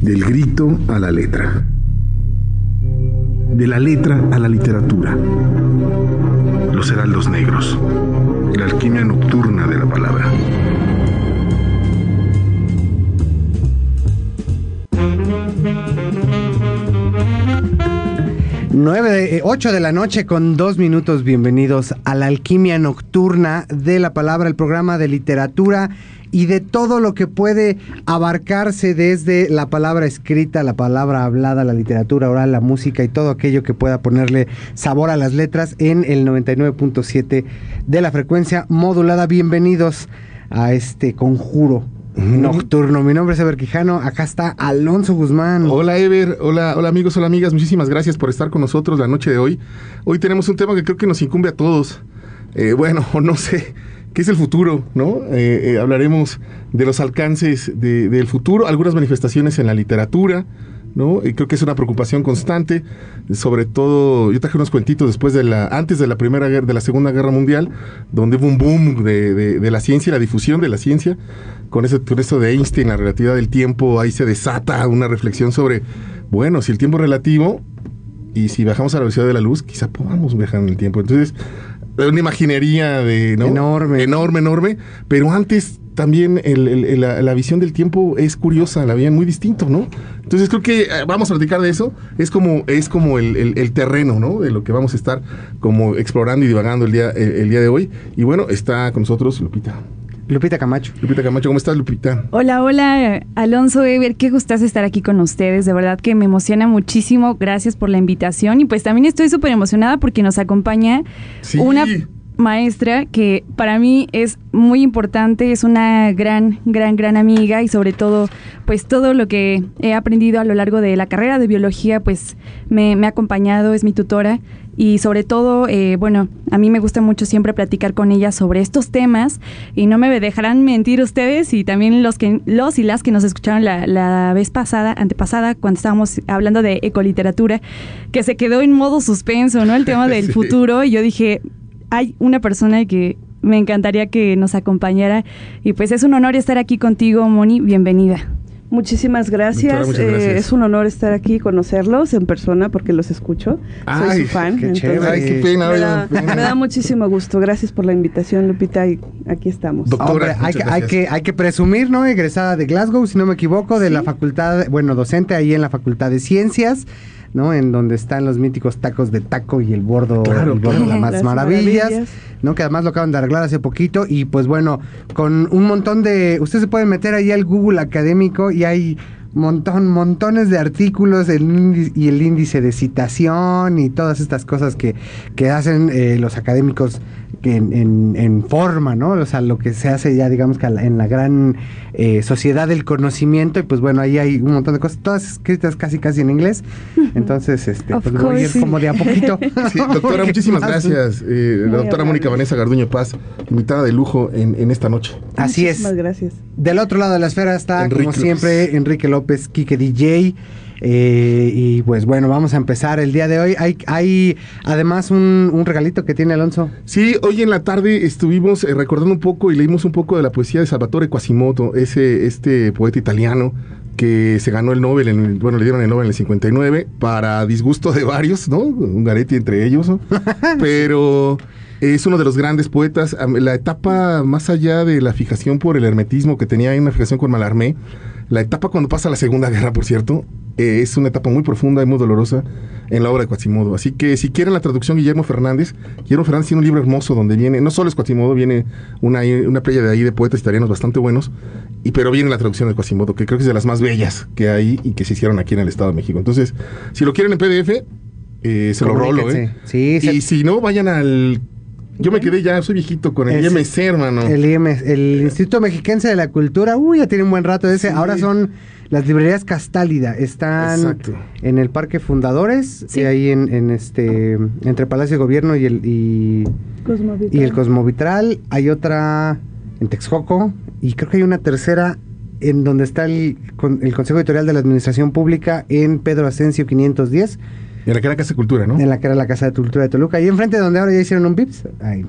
Del grito a la letra. De la letra a la literatura. Los heraldos negros. La alquimia nocturna de la palabra. 9 de, 8 eh, de la noche con dos minutos. Bienvenidos a la alquimia nocturna de la palabra, el programa de literatura y de todo lo que puede abarcarse desde la palabra escrita, la palabra hablada, la literatura oral, la música y todo aquello que pueda ponerle sabor a las letras en el 99.7 de la frecuencia modulada. Bienvenidos a este conjuro nocturno. Mi nombre es Ever Quijano, acá está Alonso Guzmán. Hola Ever, hola, hola amigos, hola amigas, muchísimas gracias por estar con nosotros la noche de hoy. Hoy tenemos un tema que creo que nos incumbe a todos. Eh, bueno, no sé, ¿qué es el futuro? ¿no? Eh, eh, hablaremos de los alcances del futuro, algunas manifestaciones en la literatura, ¿no? Y creo que es una preocupación constante, sobre todo, yo traje unos cuentitos después de la, antes de la primera guerra, de la segunda guerra mundial, donde hubo un boom de, la ciencia y la difusión de la ciencia, con eso, con eso de Einstein, la relatividad del tiempo, ahí se desata una reflexión sobre, bueno, si el tiempo es relativo, y si bajamos a la velocidad de la luz, quizá podamos viajar en el tiempo. Entonces, una imaginería de, Enorme. Enorme, enorme, pero antes también la, visión del tiempo es curiosa, la veían muy distinto, ¿no? Entonces creo que eh, vamos a platicar de eso. Es como, es como el, terreno, ¿no? De lo que vamos a estar como explorando y divagando el día, el, día de hoy. Y bueno, está con nosotros Lupita. Lupita Camacho. Lupita Camacho, ¿cómo estás, Lupita? Hola, hola, Alonso Ever, qué gustas estar aquí con ustedes. De verdad que me emociona muchísimo. Gracias por la invitación. Y pues también estoy súper emocionada porque nos acompaña una maestra que para mí es muy importante, es una gran, gran, gran amiga y sobre todo, pues todo lo que he aprendido a lo largo de la carrera de biología, pues me, ha acompañado, es mi tutora. Y sobre todo, eh, bueno, a mí me gusta mucho siempre platicar con ella sobre estos temas y no me dejarán mentir ustedes y también los que los y las que nos escucharon la, la vez pasada, antepasada, cuando estábamos hablando de ecoliteratura, que se quedó en modo suspenso, ¿no? El tema del futuro. Y yo dije, hay una persona que me encantaría que nos acompañara y pues es un honor estar aquí contigo, Moni, bienvenida. Muchísimas gracias. Eh, es un honor estar aquí y conocerlos en persona porque los escucho. Soy su fan. Qué Ay, qué pena, me, da, muchísimo gusto. Gracias por la invitación, Lupita. Y aquí estamos. Doctora, hay, que, hay, que, hay que presumir, ¿no? Egresada de Glasgow, si no me equivoco, de la facultad, bueno, docente ahí en la Facultad de Ciencias. ¿No? En donde están los míticos tacos de taco y el bordo, el bordo de las, más maravillas, ¿no? Que además lo acaban de arreglar hace poquito y pues bueno, con un montón de... Ustedes se pueden meter ahí al Google académico y hay montón, montones de artículos y el índice de citación y todas estas cosas que, que hacen eh, los académicos en, en, forma, ¿no? O sea, lo que se hace ya, digamos, que en la gran eh, sociedad del conocimiento, y pues bueno, ahí hay un montón de cosas, todas escritas casi casi en inglés. Entonces, este, pues voy a ir como de a poquito. Sí, doctora, muchísimas gracias. Eh, la doctora Mónica Vanessa Garduño Paz, invitada de lujo en, en esta noche. Así es. Muchísimas gracias. Del otro lado de la esfera está, como siempre, Enrique López, Kike DJ. Eh, y pues bueno, vamos a empezar el día de hoy. Hay, hay además un, regalito que tiene Alonso. Sí, hoy en la tarde estuvimos eh, recordando un poco y leímos un poco de la poesía de Salvatore Quasimodo, ese, este poeta italiano que se ganó el Nobel, en, bueno, le dieron el Nobel en el 59, para disgusto de varios, ¿no? Un Garetti entre ellos, Pero es uno de los grandes poetas. La etapa más allá de la fijación por el hermetismo que tenía en una fijación con Malarmé, la etapa cuando pasa la Segunda Guerra, por cierto, eh, es una etapa muy profunda y muy dolorosa en la obra de Quasimodo. Así que si quieren la traducción Guillermo Fernández, Guillermo Fernández tiene un libro hermoso donde viene, no solo es Quasimodo, viene una, una playa de ahí de poetas italianos bastante buenos, y, pero viene la traducción de Quasimodo, que creo que es de las más bellas que hay y que se hicieron aquí en el Estado de México. Entonces, si lo quieren en PDF, eh, se lo rolo, ¿eh? Sí, y si no, vayan al yo me quedé ya, soy viejito con el IMC, hermano. El IMC, el Instituto Mexiquense de la Cultura, uy, ya tiene un buen rato de ese. Ahora son las librerías Castálida, están en el Parque Fundadores, y ahí en, este, entre Palacio de Gobierno y el, y, y el Cosmovitral. Hay otra en Texcoco, y creo que hay una tercera en donde está el, el Consejo Editorial de la Administración Pública en Pedro Asensio 510 En la que era Casa de Cultura, ¿no? En la que era la Casa de Cultura de Toluca. Y enfrente donde ahora ya hicieron un Vips.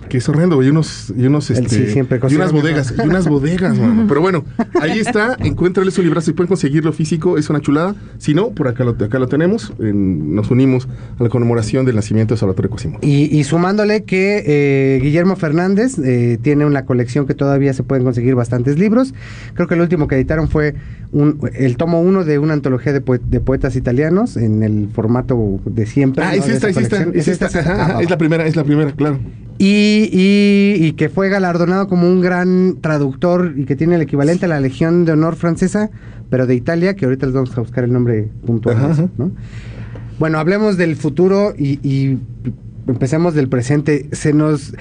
Que es horrendo, y unos, y unos, este, siempre y unas bodegas, y unas bodegas, mano. Pero bueno, ahí está, encuéntrale su librazo y pueden conseguirlo físico, es una chulada. Si no, por acá lo, acá lo tenemos, nos unimos a la conmemoración del nacimiento de Salvatore Quasimodo. Y, sumándole que eh, Guillermo Fernández eh, tiene una colección que todavía se pueden conseguir bastantes libros. Creo que el último que editaron fue un, el tomo uno de una antología de, poetas italianos en el formato de siempre. Ah, es esta, es esta, es esta, es la primera, es la primera, claro. Y, y, y, que fue galardonado como un gran traductor y que tiene el equivalente a la Legión de Honor francesa, pero de Italia, que ahorita les vamos a buscar el nombre puntual. ¿no? Bueno, hablemos del futuro y, y empecemos del presente. Se nos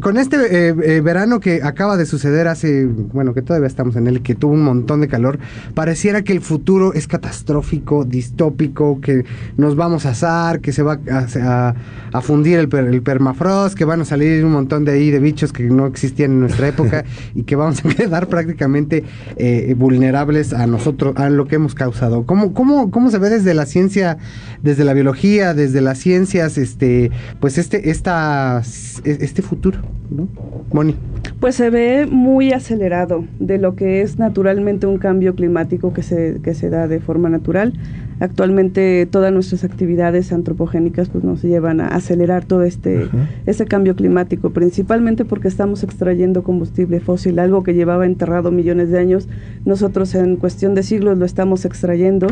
con este eh, eh, verano que acaba de suceder hace, bueno, que todavía estamos en él, que tuvo un montón de calor, pareciera que el futuro es catastrófico, distópico, que nos vamos a asar, que se va a, fundir el, el, permafrost, que van a salir un montón de ahí de bichos que no existían en nuestra época y que vamos a quedar prácticamente eh, vulnerables a nosotros, a lo que hemos causado. ¿Cómo, cómo, ¿Cómo se ve desde la ciencia, desde la biología, desde las ciencias, este pues este, esta, este futuro, ¿no? Moni. Pues se ve muy acelerado de lo que es naturalmente un cambio climático que se, que se da de forma natural. Actualmente todas nuestras actividades antropogénicas pues nos llevan a acelerar todo este ese cambio climático, principalmente porque estamos extrayendo combustible fósil, algo que llevaba enterrado millones de años. Nosotros en cuestión de siglos lo estamos extrayendo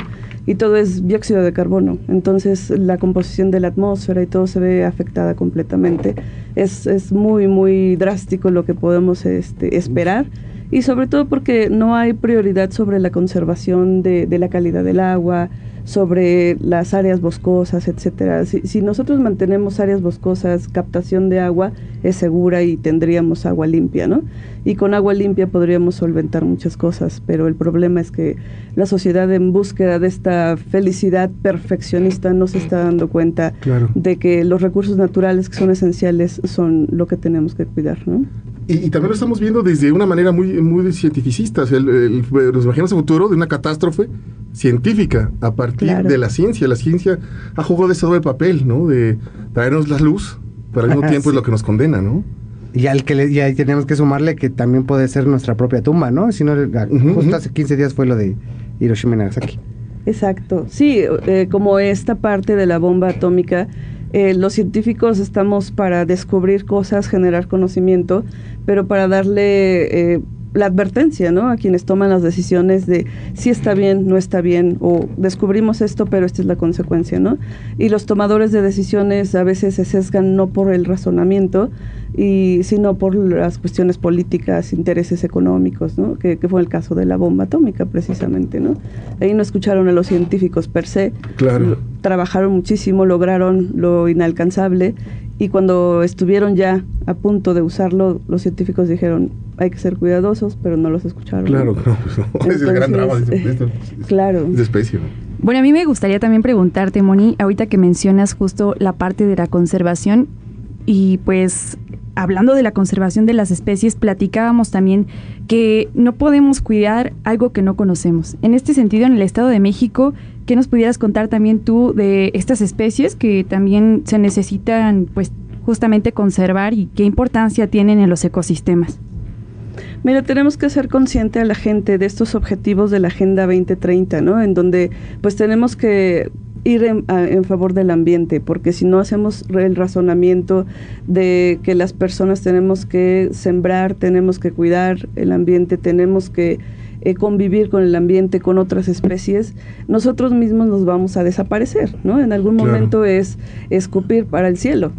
y todo es dióxido de carbono. Entonces la composición de la atmósfera y todo se ve afectada completamente. Es, es muy, muy drástico lo que podemos este, esperar. Y sobre todo porque no hay prioridad sobre la conservación de, de la calidad del agua, sobre las áreas boscosas, etcétera. Si, si, nosotros mantenemos áreas boscosas, captación de agua es segura y tendríamos agua limpia, ¿no? Y con agua limpia podríamos solventar muchas cosas, pero el problema es que la sociedad en búsqueda de esta felicidad perfeccionista no se está dando cuenta de que los recursos naturales que son esenciales son lo que tenemos que cuidar, ¿no? Y, también lo estamos viendo desde una manera muy, muy cientificista. nos imaginamos el futuro de una catástrofe científica a partir de la ciencia. La ciencia ha jugado de ese doble papel, ¿no? De traernos la luz, pero al mismo tiempo es lo que nos condena, ¿no? Y al que le, y ahí tenemos que sumarle que también puede ser nuestra propia tumba, ¿no? Si no, justo hace 15 días fue lo de Hiroshima y Nagasaki. Exacto. Sí, eh, como esta parte de la bomba atómica eh, los científicos estamos para descubrir cosas, generar conocimiento, pero para darle eh, la advertencia, ¿no? A quienes toman las decisiones de si está bien, no está bien, o descubrimos esto, pero esta es la consecuencia, ¿no? Y los tomadores de decisiones a veces se sesgan no por el razonamiento, y sino por las cuestiones políticas, intereses económicos, ¿no? Que, fue el caso de la bomba atómica, precisamente, ¿no? Ahí no escucharon a los científicos per se, claro. trabajaron muchísimo, lograron lo inalcanzable y cuando estuvieron ya a punto de usarlo, los científicos dijeron, hay que ser cuidadosos, pero no los escucharon. Claro, es el gran drama de esto. claro. de especie. Bueno, a mí me gustaría también preguntarte, Moni, ahorita que mencionas justo la parte de la conservación y pues hablando de la conservación de las especies, platicábamos también que no podemos cuidar algo que no conocemos. En este sentido, en el Estado de México, ¿qué nos pudieras contar también tú de estas especies que también se necesitan, pues, justamente conservar y qué importancia tienen en los ecosistemas? Mira, tenemos que ser consciente a la gente de estos objetivos de la Agenda 2030, ¿no? En donde pues tenemos que ir en, favor del ambiente, porque si no hacemos el razonamiento de que las personas tenemos que sembrar, tenemos que cuidar el ambiente, tenemos que eh, convivir con el ambiente, con otras especies, nosotros mismos nos vamos a desaparecer, ¿no? En algún momento es escupir para el cielo.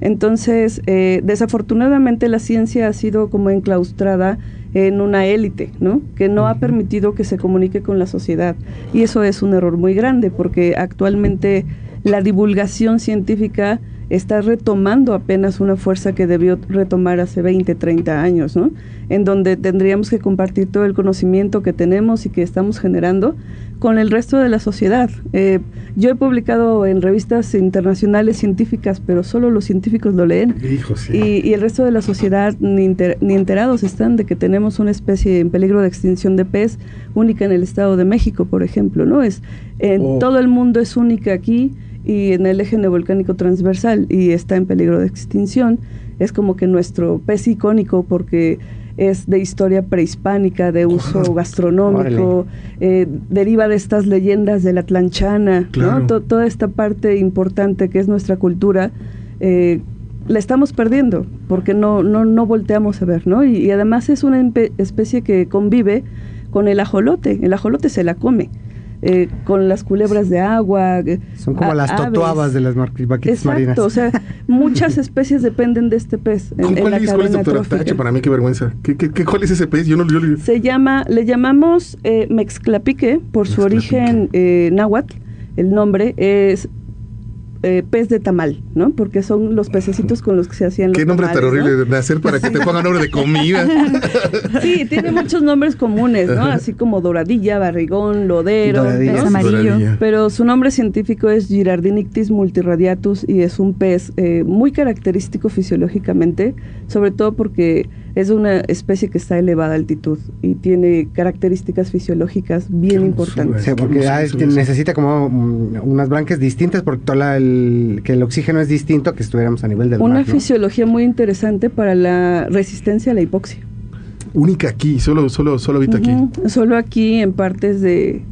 Entonces, eh, desafortunadamente la ciencia ha sido como enclaustrada en una élite, ¿no? Que no ha permitido que se comunique con la sociedad. Y eso es un error muy grande porque actualmente la divulgación científica está retomando apenas una fuerza que debió retomar hace 20, 30 años, ¿no? En donde tendríamos que compartir todo el conocimiento que tenemos y que estamos generando con el resto de la sociedad. Eh, yo he publicado en revistas internacionales científicas, pero solo los científicos lo leen. y, el resto de la sociedad ni, ni, enterados están de que tenemos una especie en peligro de extinción de pez única en el Estado de México, por ejemplo. ¿no? es En oh. todo el mundo es única aquí y en el eje neovolcánico transversal y está en peligro de extinción. Es como que nuestro pez icónico porque es de historia prehispánica, de uso gastronómico, eh, deriva de estas leyendas de la tlanchana, toda esta parte importante que es nuestra cultura, eh, la estamos perdiendo porque no, no, no volteamos a ver, ¿no? Y, y además es una especie que convive con el ajolote, el ajolote se la come. Eh, con las culebras de agua. Eh, Son como las totuabas de las vaquitas marinas. o sea, muchas especies dependen de este pez. En, ¿Cuál, es, ¿Cuál, es, doctora Tache? Para mí qué vergüenza. ¿Qué, qué, cuál es ese pez? Yo no yo Se llama, le llamamos eh, mexclapique por su origen eh, náhuatl. El nombre es eh, pez de tamal, ¿no? Porque son los pececitos con los que se hacían los Qué nombre tan horrible de hacer para que te pongan nombre de comida. sí, tiene muchos nombres comunes, ¿no? Así como doradilla, barrigón, lodero, amarillo. Pero su nombre científico es Girardinictis multiradiatus y es un pez eh, muy característico fisiológicamente, sobre todo porque es una especie que está a elevada altitud y tiene características fisiológicas bien importantes. Sí, porque necesita como mm, unas branquias distintas porque toda el, que el oxígeno es distinto que estuviéramos a nivel del Una mar, fisiología muy interesante para la resistencia a la hipoxia. Única aquí, solo solo solo habita aquí. Solo aquí en partes de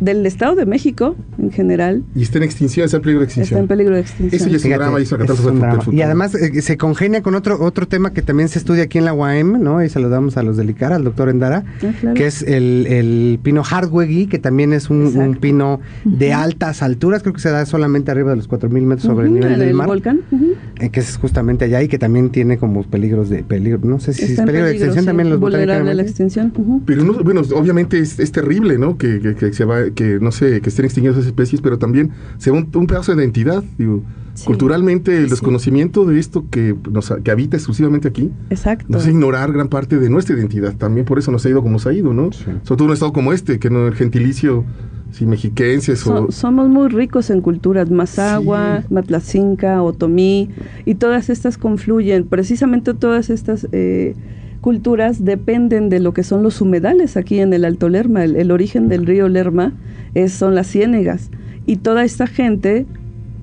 del Estado de México en general. Y está en extinción, está en peligro de extinción. Está en peligro de extinción. Eso ya es un drama, y Y además eh, se congenia con otro otro tema que también se estudia aquí en la UAM, ¿no? Y saludamos a los del ICAR, al doctor Endara, ah, que es el, el pino hardweggy, que también es un, pino de altas alturas, creo que se da solamente arriba de los 4.000 metros sobre el nivel del mar. volcán. Eh, que es justamente allá y que también tiene como peligros de peligro, no sé si es peligro de extinción también los vulnerable a la extinción. Pero no, bueno, obviamente es, es terrible, ¿no? Que, que, que se va que no sé, que estén extinguidas esas especies, pero también sea un, un pedazo de identidad, digo. Culturalmente, el desconocimiento de esto que, nos, que habita exclusivamente aquí, Exacto. nos hace ignorar gran parte de nuestra identidad. También por eso nos ha ido como se ha ido, ¿no? Sobre todo en un estado como este, que no el gentilicio, si mexiquenses o... Somos muy ricos en culturas, Mazagua, Matlacinca, Otomí, y todas estas confluyen, precisamente todas estas... Eh, culturas dependen de lo que son los humedales aquí en el Alto Lerma. El, origen del río Lerma es, son las ciénegas. Y toda esta gente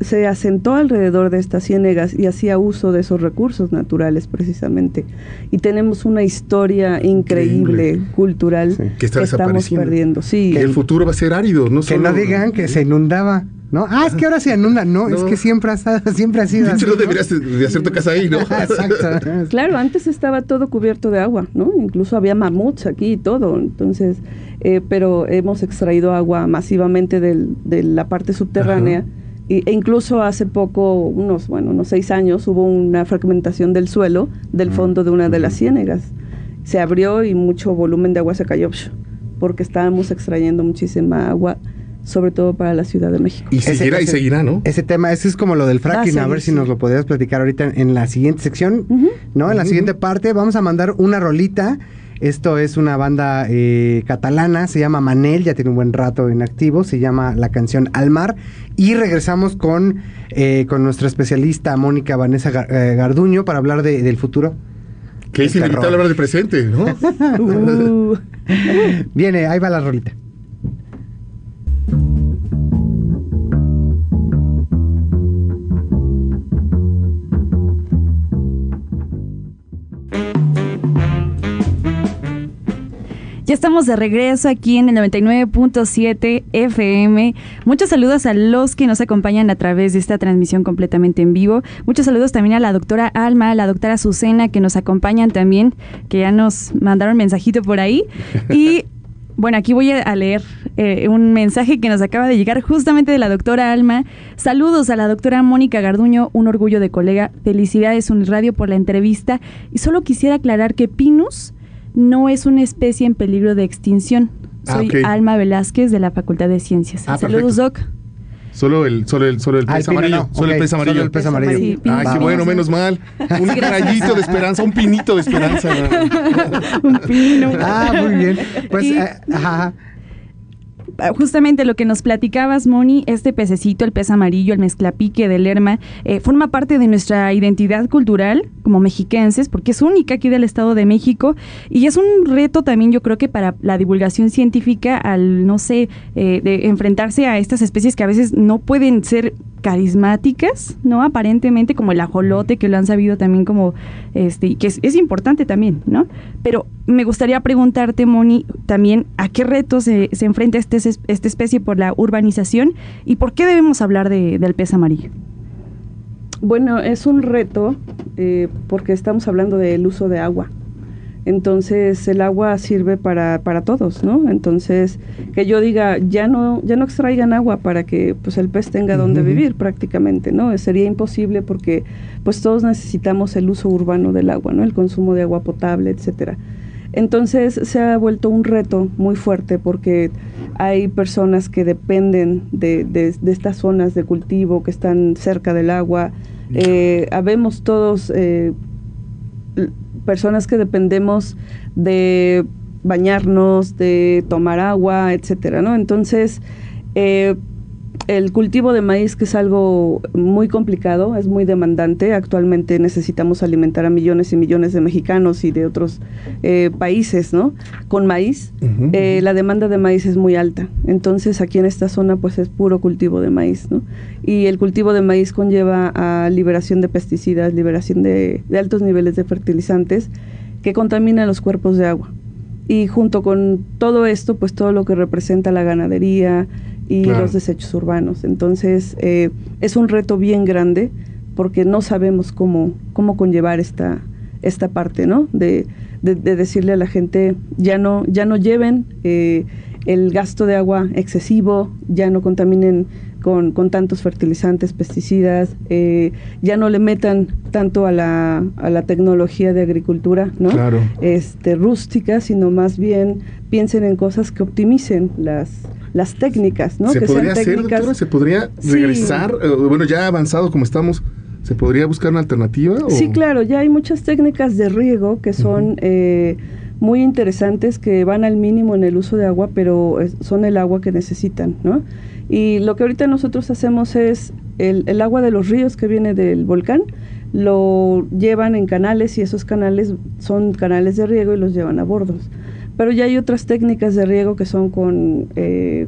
se asentó alrededor de estas ciénegas y hacía uso de esos recursos naturales precisamente. Y tenemos una historia increíble, cultural que, estamos perdiendo. Sí. Que el futuro va a ser árido. No que no digan que se inundaba. ¿No? Ah, es que ahora se inunda. No, es que siempre ha, siempre ha sido así. no deberías de hacer tu casa ahí, ¿no? Exacto. claro, antes estaba todo cubierto de agua, ¿no? Incluso había mamuts aquí y todo. Entonces, eh, pero hemos extraído agua masivamente del, de la parte subterránea. e incluso hace poco, unos, bueno, unos seis años, hubo una fragmentación del suelo del fondo de una de las ciénegas. Se abrió y mucho volumen de agua se cayó porque estábamos extrayendo muchísima agua sobre todo para la Ciudad de México. Y seguirá y seguirá, ¿no? Ese tema, ese es como lo del fracking, a ver si nos lo podrías platicar ahorita en la siguiente sección, ¿no? En la siguiente parte vamos a mandar una rolita. Esto es una banda eh, catalana, se llama Manel, ya tiene un buen rato en activo, se llama la canción Al Mar. Y regresamos con, eh, con nuestra especialista Mónica Vanessa eh, Garduño para hablar del futuro. Que es inevitable hablar del presente, ¿no? Uh. Viene, ahí va la rolita. Ya estamos de regreso aquí en el 99.7 FM. Muchos saludos a los que nos acompañan a través de esta transmisión completamente en vivo. Muchos saludos también a la doctora Alma, a la doctora Azucena, que nos acompañan también, que ya nos mandaron mensajito por ahí. Y bueno, aquí voy a leer eh, un mensaje que nos acaba de llegar justamente de la doctora Alma. Saludos a la doctora Mónica Garduño, un orgullo de colega. Felicidades Uniradio por la entrevista. Y solo quisiera aclarar que Pinus no es una especie en peligro de extinción. Ah, Soy Alma Velázquez de la Facultad de Ciencias. Ah, Saludos, Doc. Solo el, solo el, solo el pez amarillo. no. Solo el pez amarillo. solo el pez amarillo. Sí, Ay, pino. qué bueno, menos mal. Un rayito de esperanza, un pinito de esperanza. Un pino. Ah, muy bien. Pues, Y- eh, ajá. Ah, justamente lo que nos platicabas, Moni, este pececito, el pez amarillo, el mezclapique del Lerma, eh, forma parte de nuestra identidad cultural como mexiquenses, porque es única aquí del Estado de México y es un reto también, yo creo que para la divulgación científica, al, no sé, eh, de enfrentarse a estas especies que a veces no pueden ser carismáticas, ¿no? Aparentemente, como el ajolote, que lo han sabido también como, este, y que es, importante también, ¿no? Pero me gustaría preguntarte, Moni, también a qué retos se, se enfrenta este, esta especie por la urbanización y por qué debemos hablar de- del pez amarillo. Bueno, es un reto eh, porque estamos hablando del uso de agua. Entonces el agua sirve para, para todos, ¿no? Entonces que yo diga ya no ya no extraigan agua para que pues el pez tenga donde vivir prácticamente, ¿no? Sería imposible porque pues todos necesitamos el uso urbano del agua, ¿no? El consumo de agua potable, etcétera. Entonces se ha vuelto un reto muy fuerte porque hay personas que dependen de, de- de estas zonas de cultivo que están cerca del agua. Eh, habemos todos eh, personas que dependemos de bañarnos, de tomar agua, etcétera, ¿no? Entonces, eh, el cultivo de maíz, que es algo muy complicado, es muy demandante. Actualmente necesitamos alimentar a millones y millones de mexicanos y de otros eh, países, ¿no? Con maíz. Eh, la demanda de maíz es muy alta. Entonces, aquí en esta zona, pues es puro cultivo de maíz, ¿no? Y el cultivo de maíz conlleva a liberación de pesticidas, liberación de, de altos niveles de fertilizantes que contaminan los cuerpos de agua. Y junto con todo esto, pues todo lo que representa la ganadería y Claro. los desechos urbanos. Entonces, eh, es un reto bien grande porque no sabemos cómo, cómo conllevar esta, esta parte, ¿no? De, de- de decirle a la gente, ya no, ya no lleven eh, el gasto de agua excesivo, ya no contaminen con, con tantos fertilizantes, pesticidas, eh, ya no le metan tanto a la, a la tecnología de agricultura, ¿no? Claro. este, rústica, sino más bien piensen en cosas que optimicen las, las técnicas, ¿no? ¿Se que podría hacer, técnicas- doctora? ¿Se podría regresar? Eh, bueno, ya avanzado como estamos, ¿se podría buscar una alternativa? o- Sí, claro, ya hay muchas técnicas de riego que son eh, muy interesantes, que van al mínimo en el uso de agua, pero es- son el agua que necesitan, ¿no? Y lo que ahorita nosotros hacemos es el, el agua de los ríos que viene del volcán, lo llevan en canales y esos canales son canales de riego y los llevan a bordos. Pero ya hay otras técnicas de riego que son con eh,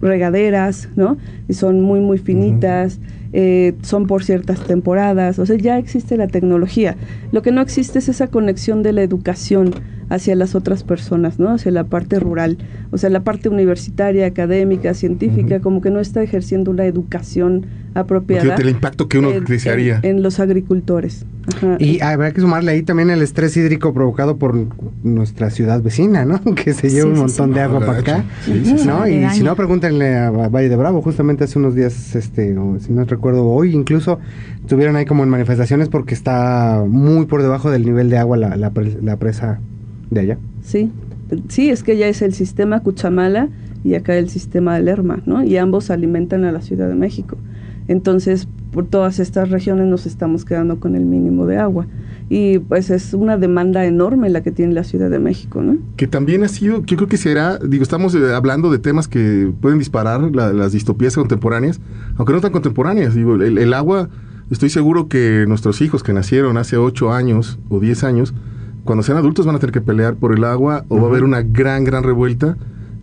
regaderas, ¿no? Y son muy, muy finitas, eh, son por ciertas temporadas, o sea, ya existe la tecnología. Lo que no existe es esa conexión de la educación hacia las otras personas, ¿no? Hacia la parte rural, o sea, la parte universitaria, académica, científica, como que no está ejerciendo una educación apropiada. Fíjate el impacto que uno en- desearía. En, en los agricultores. Ajá. Y habrá que sumarle ahí también el estrés hídrico provocado por nuestra ciudad vecina, ¿no? Que se lleva Sí, un montón sí. de agua para acá. gacho. Sí, sí, sí. ¿no? Y si no, pregúntenle a Valle de Bravo. Justamente hace unos días, este, o si no recuerdo, hoy incluso estuvieron ahí como en manifestaciones porque está muy por debajo del nivel de agua la, la, pre- la presa de allá. Sí, sí, es que ya es el sistema Cuchamala y acá el sistema Lerma, ¿no? Y ambos alimentan a la Ciudad de México. Entonces, por todas estas regiones nos estamos quedando con el mínimo de agua. Y pues es una demanda enorme la que tiene la Ciudad de México, ¿no? Que también ha sido, yo creo que será, digo, estamos eh, hablando de temas que pueden disparar la- las distopías contemporáneas, aunque no tan contemporáneas. Digo, el, el agua, estoy seguro que nuestros hijos que nacieron hace 8 años o 10 años, cuando sean adultos van a tener que pelear por el agua o va a haber una gran, gran revuelta.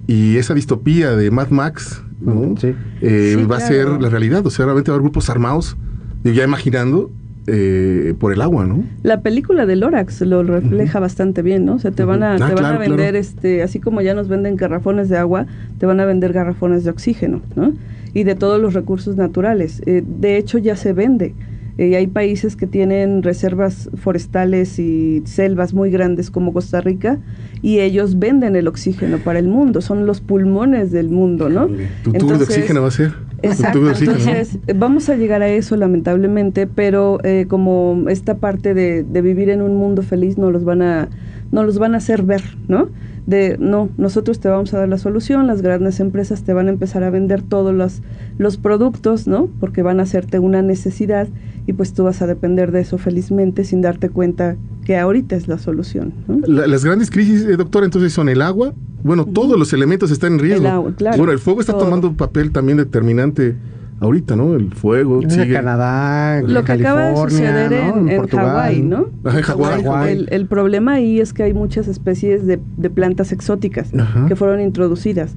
Y esa distopía de Mad Max, ¿no? Sí. Eh, Sí, va a ser la realidad. O sea, realmente va a haber grupos armados, ya imaginando, eh, por el agua, ¿no? La película de Lorax lo refleja bastante bien, ¿no? O sea, te van a. Ah, te van claro, a vender, claro. este, así como ya nos venden garrafones de agua, te van a vender garrafones de oxígeno, ¿no? Y de todos los recursos naturales. Eh, de hecho, ya se vende. Eh, hay países que tienen reservas forestales y selvas muy grandes como Costa Rica y ellos venden el oxígeno para el mundo, son los pulmones del mundo, ¿no? Tu tubo de oxígeno va a ser. Exacto, entonces vamos a llegar a eso lamentablemente, pero eh, como esta parte de, de vivir en un mundo feliz no los van a no los van a hacer ver, ¿no? De no, nosotros te vamos a dar la solución, las grandes empresas te van a empezar a vender todos los, los productos, ¿no? Porque van a hacerte una necesidad y pues tú vas a depender de eso felizmente sin darte cuenta que ahorita es la solución. las grandes crisis, eh, doctor, entonces son el agua, bueno, todos los elementos están en riesgo. El agua, claro, bueno, el fuego está tomando un papel también determinante ahorita, ¿no? El fuego. Sigue. Canadá, Lo que acaba de suceder en, en, Hawái, ¿no? en Hawái. El, problema ahí es que hay muchas especies de, plantas exóticas que fueron introducidas.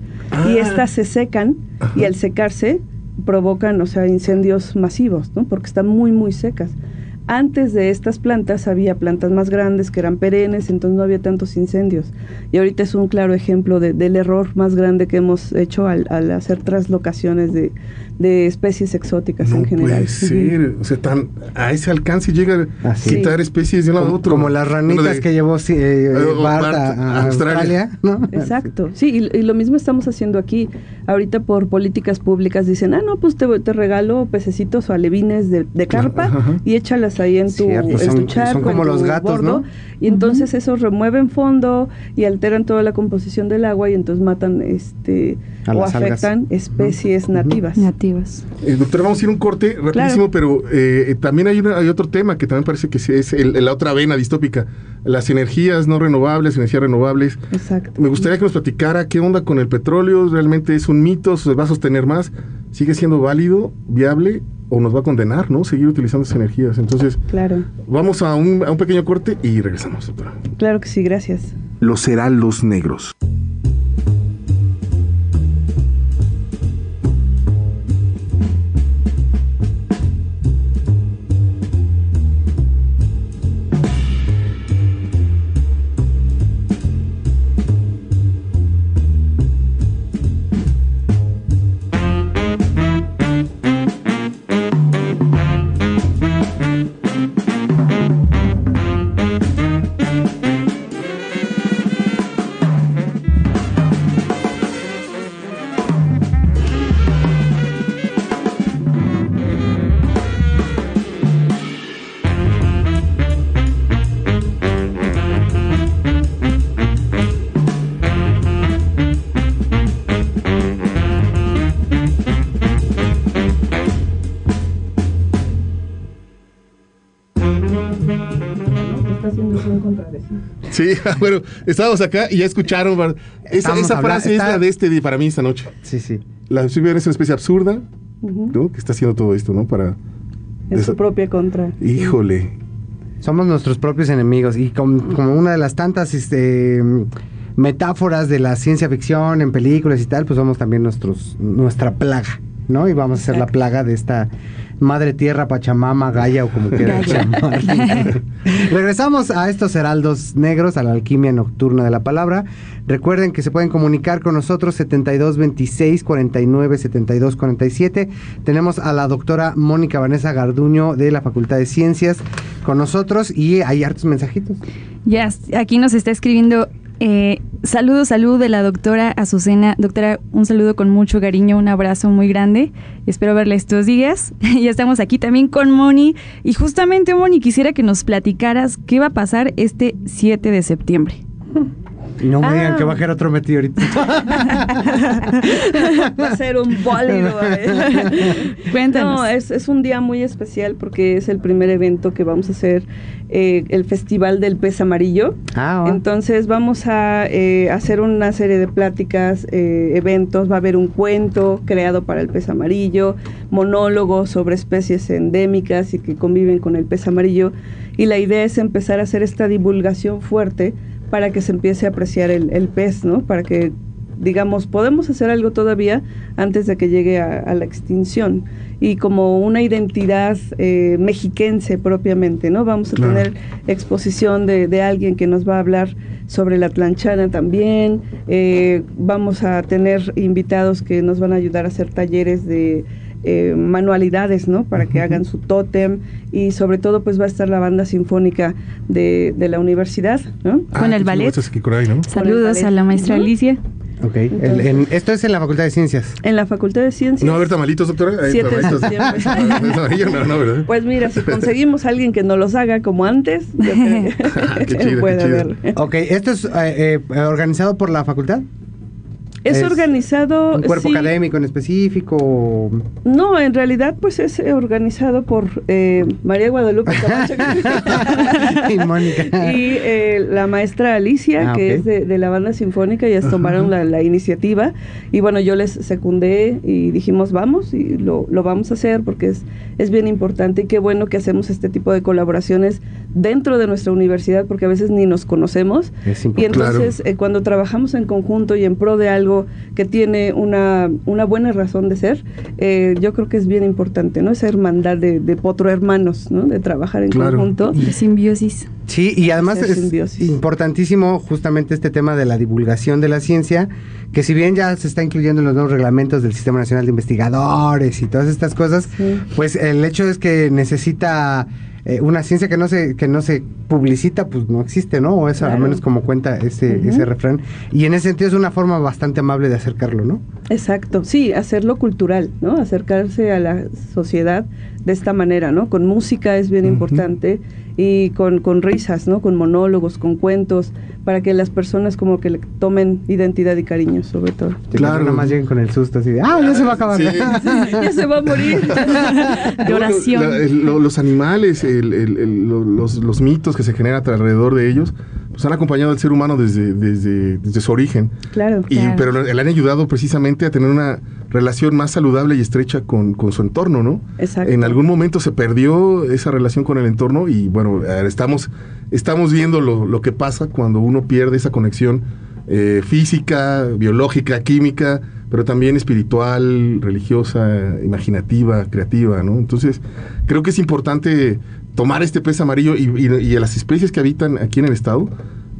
Y ah. estas se secan y al secarse provocan, o sea, incendios masivos, ¿no? Porque están muy, muy secas. Antes de estas plantas había plantas más grandes que eran perennes, entonces no había tantos incendios. Y ahorita es un claro ejemplo del error más grande que hemos hecho al, al hacer traslocaciones de, de especies exóticas en general. Puede ser, o sea, tan, a ese alcance llega a quitar especies de un lado a otro. Como las ranitas que llevó eh, eh a, Australia. ¿no? Exacto, sí, y, lo mismo estamos haciendo aquí. Ahorita por políticas públicas dicen, ah, no, pues te, te regalo pececitos o alevines de, carpa y échalas ahí en tu, en son, charco. Son como los gatos, ¿no? Y entonces esos remueven fondo y alteran toda la composición del agua y entonces matan este o afectan especies nativas. Nativas. Eh, doctora, vamos a ir un corte rapidísimo, pero eh, también hay, una, hay otro tema que también parece que es la otra vena distópica, las energías no renovables, energías renovables. Exacto. Me gustaría que nos platicara qué onda con el petróleo, realmente es un mito, se va a sostener más, sigue siendo válido, viable o nos va a condenar, ¿no? Seguir utilizando esas energías. Entonces, claro. vamos a un, a un pequeño corte y regresamos, doctora. Claro que sí, gracias. Los heraldos negros. Sí, bueno, estábamos acá y ya escucharon. Esa, esa frase es la de este para mí esta noche. Sí, sí. La es una especie absurda, ¿no? Que está haciendo todo esto, ¿no? Para. En su propia contra. Híjole. Somos nuestros propios enemigos y como, una de las tantas este, metáforas de la ciencia ficción en películas y tal, pues somos también nuestros, nuestra plaga, ¿no? Y vamos a ser la plaga de esta Madre Tierra, Pachamama, Gaia o como quieran llamar. Regresamos a estos heraldos negros, a la alquimia nocturna de la palabra. Recuerden que se pueden comunicar con nosotros 72 26 49 72 47. Tenemos a la doctora Mónica Vanessa Garduño de la Facultad de Ciencias con nosotros y hay hartos mensajitos. Ya, aquí nos está escribiendo eh, saludo, salud de la doctora Azucena. Doctora, un saludo con mucho cariño, un abrazo muy grande. Espero verla estos días. ya estamos aquí también con Moni. Y justamente, Moni, quisiera que nos platicaras qué va a pasar este 7 de septiembre. Y no me digan que va a caer otro meteorito. va a ser un bólido. ¿eh? Cuéntanos. No, es, es, un día muy especial porque es el primer evento que vamos a hacer, eh, el Festival del Pez Amarillo. Ah, Entonces vamos a eh, hacer una serie de pláticas, eh, eventos, va a haber un cuento creado para el pez amarillo, monólogos sobre especies endémicas y que conviven con el pez amarillo. Y la idea es empezar a hacer esta divulgación fuerte para que se empiece a apreciar el, pez, ¿no? Para que, digamos, podemos hacer algo todavía antes de que llegue a, la extinción. Y como una identidad eh, mexiquense propiamente, ¿no? Vamos a tener exposición de, alguien que nos va a hablar sobre la planchana también. Eh, vamos a tener invitados que nos van a ayudar a hacer talleres de eh, manualidades, ¿no? Para que hagan su tótem y sobre todo pues va a estar la banda sinfónica de, la universidad, ¿no? Con el ballet. Saludos a la maestra Alicia. Ok, esto es en la Facultad de Ciencias. En la Facultad de Ciencias. ¿No a haber tamalitos, doctora? 7 de septiembre. no, ¿verdad? Pues mira, si conseguimos a alguien que no los haga como antes, yo creo que puede haber. Ok, ¿esto es eh, eh, organizado por la facultad? Es, organizado... ¿Un cuerpo académico en específico? No, en realidad pues es organizado por eh, María Guadalupe Camacho. Y, y eh, la maestra Alicia, ah, que es de, la banda sinfónica, ellas tomaron la, iniciativa. Y bueno, yo les secundé y dijimos vamos y lo, lo vamos a hacer porque es, es bien importante y qué bueno que hacemos este tipo de colaboraciones dentro de nuestra universidad porque a veces ni nos conocemos y entonces eh, cuando trabajamos en conjunto y en pro de algo, que tiene una, una buena razón de ser, eh, yo creo que es bien importante, ¿no? Esa hermandad de, de potro hermanos, ¿no? De trabajar en conjunto. De simbiosis. Sí, y además es importantísimo justamente este tema de la divulgación de la ciencia, que si bien ya se está incluyendo en los nuevos reglamentos del Sistema Nacional de Investigadores y todas estas cosas, pues el hecho es que necesita eh, una ciencia que no se que no se publicita pues no existe no o eso al menos como cuenta ese ese refrán. Y en ese sentido es una forma bastante amable de acercarlo no exacto. Sí hacerlo cultural no acercarse a la sociedad de esta manera no con música es bien importante y con, con risas, ¿no? Con monólogos, con cuentos, para que las personas como que le tomen identidad y cariño, sobre todo. claro, nada más lleguen con el susto así de, ah, ya se va a acabar. ya se va a morir. de oración. los animales, los, los mitos que se generan alrededor de ellos, pues han acompañado al ser humano desde, desde, desde su origen. Claro, y, Pero le han ayudado precisamente a tener una relación más saludable y estrecha con, con, su entorno, ¿no? Exacto. En algún momento se perdió esa relación con el entorno y bueno, estamos, estamos viendo lo, lo que pasa cuando uno pierde esa conexión eh, física, biológica, química, pero también espiritual, religiosa, imaginativa, creativa, ¿no? Entonces, creo que es importante tomar este pez amarillo y, y, a las especies que habitan aquí en el estado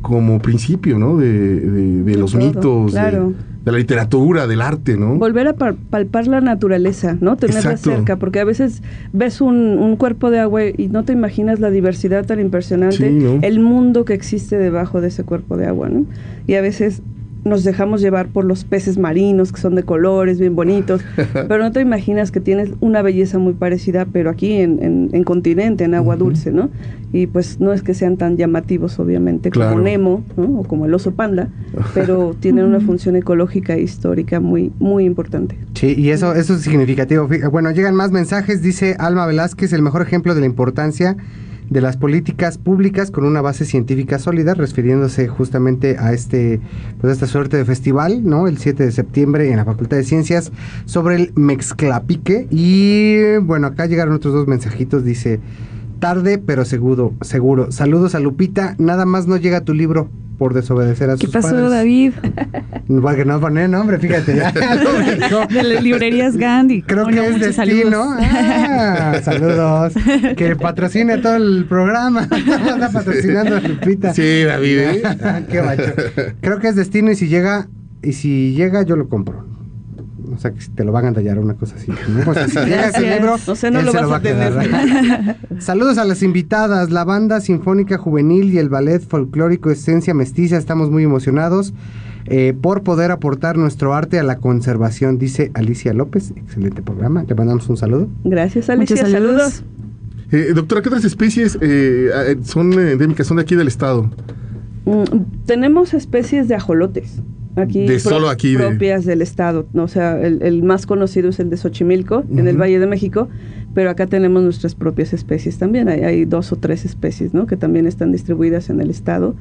como principio, ¿no? De, los mitos, de, la literatura, del arte, ¿no? Volver a palpar la naturaleza, ¿no? Tenerla cerca, porque a veces ves un, cuerpo de agua y no te imaginas la diversidad tan impresionante, el mundo que existe debajo de ese cuerpo de agua, ¿no? Y a veces nos dejamos llevar por los peces marinos que son de colores bien bonitos, pero no te imaginas que tienes una belleza muy parecida, pero aquí en, en, continente, en agua dulce, ¿no? Y pues no es que sean tan llamativos, obviamente, como Nemo o como el oso panda, pero tienen una función ecológica e histórica muy, muy importante. Sí, y eso, eso es significativo. Bueno, llegan más mensajes, dice Alma Velázquez, el mejor ejemplo de la importancia de las políticas públicas con una base científica sólida, refiriéndose justamente a este, pues esta suerte de festival, ¿no? El 7 de septiembre en la Facultad de Ciencias sobre el Mexclapique. Y bueno, acá llegaron otros dos mensajitos, dice, tarde pero seguro, seguro. Saludos a Lupita, nada más no llega tu libro por desobedecer a sus padres. ¿Qué pasó, David? Porque no pone nombre, fíjate. de las librerías Gandhi. Creo que es destino. Saludos. Ah, saludos. Que patrocine todo el programa. Está patrocinando a Lupita. Sí, David. ¿eh? Qué macho. Creo que es destino y si llega, y si llega, yo lo compro o sea, que te lo van a tallar una cosa así. sea, si llega ese libro, sé, no lo vas a, tener. Saludos a las invitadas, la banda sinfónica juvenil y el ballet folclórico Esencia Mestiza. Estamos muy emocionados eh, por poder aportar nuestro arte a la conservación, dice Alicia López. Excelente programa. Le mandamos un saludo. Gracias, Alicia. saludos. Eh, doctora, ¿qué otras especies eh, son endémicas, son de aquí del estado? Mm, tenemos especies de ajolotes aquí, de solo aquí propias del estado. ¿no? O sea, el, más conocido es el de Xochimilco, en el Valle de México, pero acá tenemos nuestras propias especies también. Hay, hay, dos o tres especies ¿no? que también están distribuidas en el estado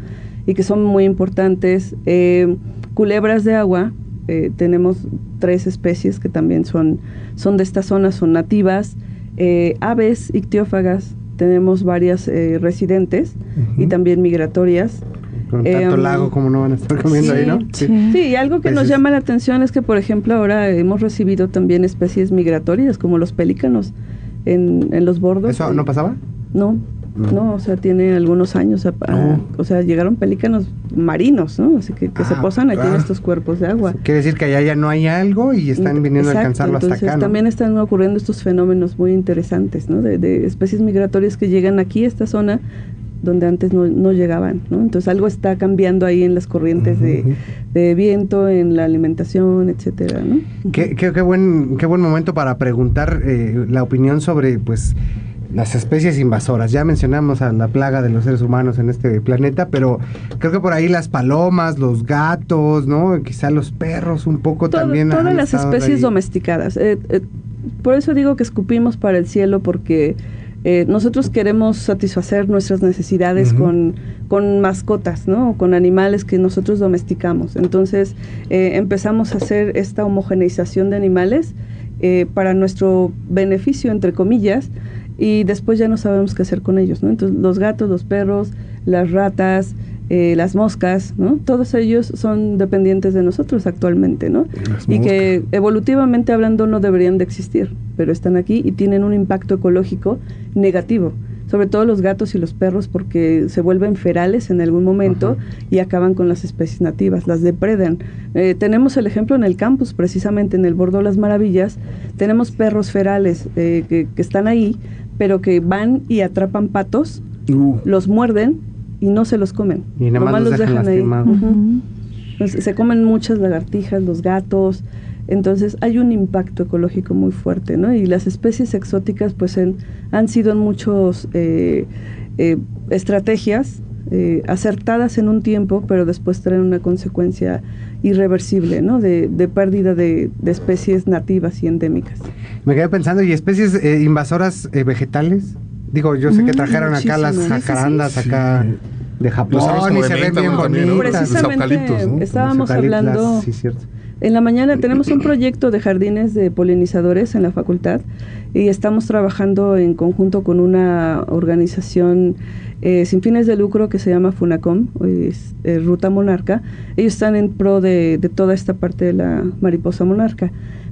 y que son muy importantes. Eh, culebras de agua, eh, tenemos tres especies que también son, son de esta zona, son nativas. Eh, aves ictiófagas, tenemos varias residentes y también migratorias. Con tanto em, lago, como no van a estar comiendo ahí, ¿no? Sí. y algo que nos llama la atención es que, por ejemplo, ahora hemos recibido también especies migratorias, como los pelícanos en, en los bordos. ¿Eso no pasaba? No, no, o sea, tiene algunos años, o sea, llegaron pelícanos marinos, ¿no? Así que, que se ah, posan aquí en estos cuerpos de agua. Quiere decir que allá ya no hay algo y están viniendo a alcanzarlo hasta acá. ¿no? También están ocurriendo estos fenómenos muy interesantes, ¿no? De, de, especies migratorias que llegan aquí a esta zona donde antes no, llegaban, ¿no? Entonces algo está cambiando ahí en las corrientes de, viento, en la alimentación, etcétera, ¿no? Qué, qué, buen, qué buen momento para preguntar eh, la opinión sobre, pues, las especies invasoras. Ya mencionamos a la plaga de los seres humanos en este planeta, pero creo que por ahí las palomas, los gatos, ¿no? Quizá los perros un poco también. Todas las especies domesticadas. Eh, eh, por eso digo que escupimos para el cielo porque eh, nosotros queremos satisfacer nuestras necesidades con, con, mascotas, ¿no? Con animales que nosotros domesticamos. Entonces empezamos a hacer esta homogeneización de animales para nuestro beneficio, entre comillas, y después ya no sabemos qué hacer con ellos, ¿no? Entonces los gatos, los perros, las ratas, eh, las moscas, ¿no? Todos ellos son dependientes de nosotros actualmente, ¿no? y que evolutivamente hablando no deberían de existir, pero están aquí y tienen un impacto ecológico negativo sobre todo los gatos y los perros porque se vuelven ferales en algún momento y acaban con las especies nativas, las depredan. Eh, tenemos el ejemplo en el campus, precisamente en el Bordo Las Maravillas, tenemos perros ferales eh, que, están ahí, pero que van y atrapan patos, uh. los muerden y no se los comen. Y nada más los, dejan, ahí. se comen muchas lagartijas, los gatos. Entonces hay un impacto ecológico muy fuerte, ¿no? Y las especies exóticas pues han sido en muchos eh, eh, estrategias eh, acertadas en un tiempo, pero después traen una consecuencia irreversible, ¿no? De, pérdida de, especies nativas y endémicas. Me quedé pensando, ¿y especies invasoras vegetales? Digo, yo sé que mm, trajeron acá las jacarandas acá de Japón y se ven bien bonitas. Precisamente estábamos hablando... Sí, cierto en la mañana tenemos un proyecto de jardines de polinizadores en la facultad y estamos trabajando en conjunto con una organización eh, sin fines de lucro que se llama FUNACOM, es, eh, Ruta Monarca. Ellos están en pro de, toda esta parte de la mariposa monarca.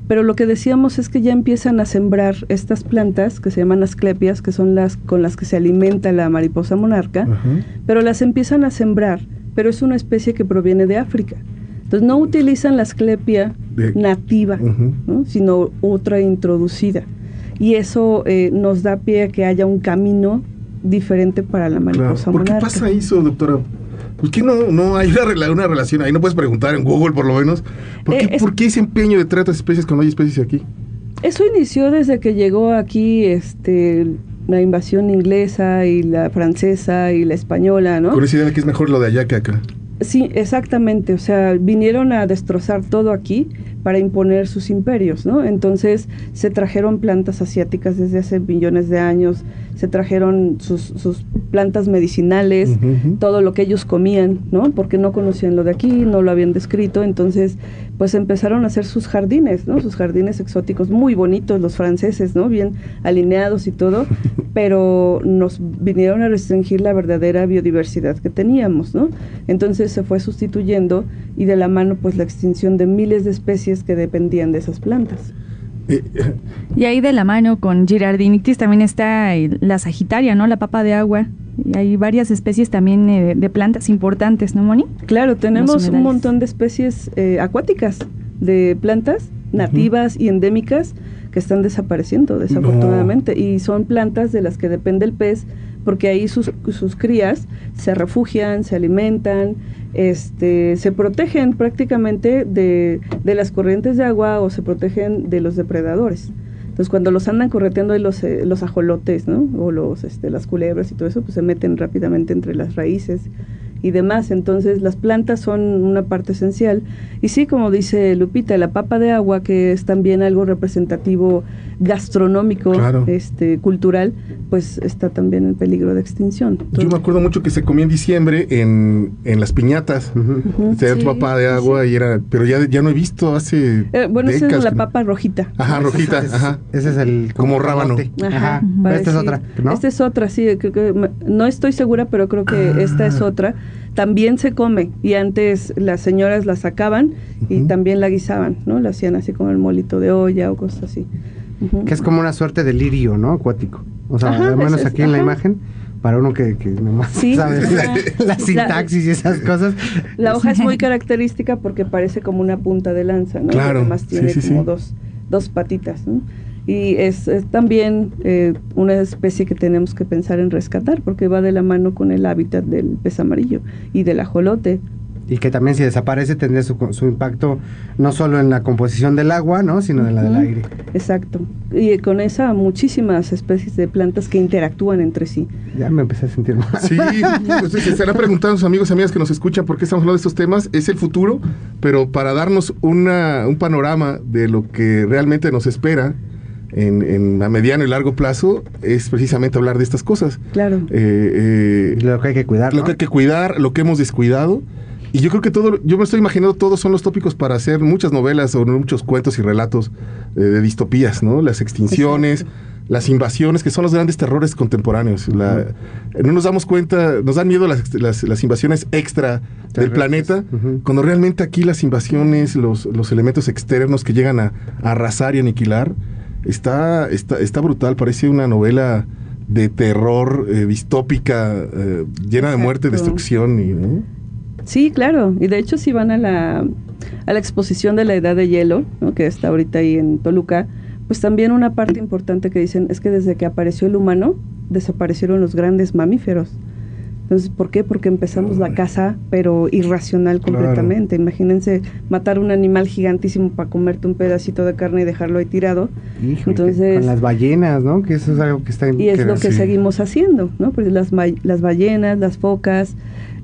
Pero lo que decíamos es que ya empiezan a sembrar estas plantas que se llaman asclepias, que son las con las que se alimenta la mariposa monarca, pero las empiezan a sembrar, pero es una especie que proviene de África. Entonces no utilizan la asclepia nativa, sino otra introducida. Y eso eh, nos da pie a que haya un camino diferente para la mariposa ¿Por qué pasa eso, doctora? ¿Por qué no, no hay una, una, relación ahí? No puedes preguntar en Google, por lo menos. ¿Por qué, eh, ¿por qué ese empeño de tratar especies cuando hay especies aquí? Eso inició desde que llegó aquí este, la invasión inglesa y la francesa y la española, ¿no? Con esa idea de que es mejor lo de allá que acá. Sí, exactamente. O sea, vinieron a destrozar todo aquí para imponer sus imperios, ¿no? Entonces se trajeron plantas asiáticas desde hace millones de años, se trajeron sus, sus plantas medicinales, todo lo que ellos comían, ¿no? Porque no conocían lo de aquí, no lo habían descrito, entonces pues empezaron a hacer sus jardines, ¿no? Sus jardines exóticos muy bonitos, los franceses, ¿no? Bien alineados y todo, pero nos vinieron a restringir la verdadera biodiversidad que teníamos, ¿no? Entonces se fue sustituyendo y de la mano pues la extinción de miles de especies que dependían de esas plantas. Y ahí de la mano con Girardinitis también está la Sagitaria, ¿no? La papa de agua. Y hay varias especies también eh, de plantas importantes, ¿no, Moni? Claro, tenemos un montón de especies eh, acuáticas de plantas nativas y endémicas que están desapareciendo, desafortunadamente. Y son plantas de las que depende el pez, porque ahí sus, sus crías se refugian, se alimentan, este, se protegen prácticamente de, de, las corrientes de agua o se protegen de los depredadores. Entonces, cuando los andan correteando los, eh, los ajolotes, ¿no? O los, este, las culebras y todo eso, pues se meten rápidamente entre las raíces y demás. Entonces las plantas son una parte esencial. Y sí, como dice Lupita, la papa de agua, que es también algo representativo gastronómico, este, cultural, pues está también en peligro de extinción. Yo me acuerdo mucho que se comía en diciembre en, en las piñatas, uh papa de agua y era, pero ya, ya no he visto hace eh, Bueno, esa es la papa rojita. Ajá, rojita, ajá. Ese es el... Como, rábano. Ajá. Esta es otra, ¿no? Esta es otra, sí, creo que, no estoy segura, pero creo que esta es ah. otra también se come y antes las señoras la sacaban y también la guisaban, ¿no? La hacían así como el molito de olla o cosas así. Que es como una suerte de lirio, ¿no? Acuático. O sea, al menos aquí en la imagen, para uno que, que nomás sabe la, sintaxis y esas cosas. La hoja es muy característica porque parece como una punta de lanza, ¿no? Claro. Además tiene como dos, dos patitas, ¿no? y es, también eh, una especie que tenemos que pensar en rescatar porque va de la mano con el hábitat del pez amarillo y del ajolote y que también si desaparece tendría su, su, impacto no solo en la composición del agua, ¿no? sino en la del aire. Exacto. Y con esa muchísimas especies de plantas que interactúan entre sí. Ya me empecé a sentir mal. Sí, pues se estarán preguntando sus amigos y amigas que nos escuchan por qué estamos hablando de estos temas. Es el futuro, pero para darnos una, un panorama de lo que realmente nos espera en, en, a mediano y largo plazo es precisamente hablar de estas cosas. Claro. Eh, eh, lo que hay que cuidar. Lo que hay que cuidar, lo que hemos descuidado y yo creo que todo, yo me estoy imaginando todos son los tópicos para hacer muchas novelas o muchos cuentos y relatos eh, de distopías, ¿no? Las extinciones, las invasiones, que son los grandes terrores contemporáneos. La, no nos damos cuenta, nos dan miedo las, las, invasiones extra del planeta, cuando realmente aquí las invasiones, los, los elementos externos que llegan a, arrasar y aniquilar, está, está, está brutal, parece una novela de terror eh, distópica, eh, llena de muerte, destrucción y... Sí, claro. Y de hecho, si van a la, a la exposición de la Edad de Hielo, que está ahorita ahí en Toluca, pues también una parte importante que dicen es que desde que apareció el humano, desaparecieron los grandes mamíferos. Entonces, ¿por qué? Porque empezamos la caza, pero irracional completamente. Imagínense matar un animal gigantísimo para comerte un pedacito de carne y dejarlo ahí tirado. Entonces, con las ballenas, ¿no? Que eso es algo que está... Y es lo que seguimos haciendo, ¿no? Pues las, las ballenas, las focas,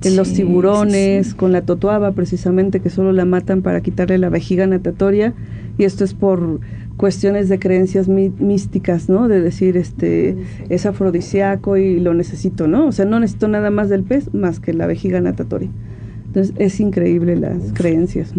en los tiburones, con la totuaba precisamente, que solo la matan para quitarle la vejiga natatoria, y esto es por cuestiones de creencias místicas, ¿no? De decir, este, es afrodisíaco y lo necesito, ¿no? O sea, no necesito nada más del pez más que la vejiga natatoria. Entonces es increíble las creencias.